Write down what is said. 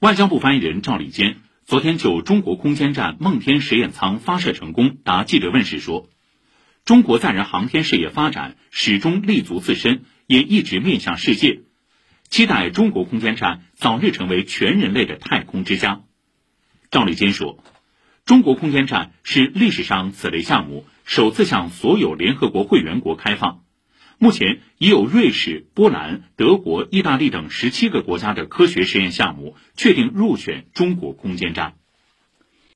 外交部发言人赵立坚昨天就中国空间站梦天实验舱发射成功答记者问时说：“中国载人航天事业发展始终立足自身，也一直面向世界，期待中国空间站早日成为全人类的太空之家。”赵立坚说：“中国空间站是历史上此类项目首次向所有联合国会员国开放。”目前已有瑞士、波兰、德国、意大利等十七个国家的科学实验项目确定入选中国空间站。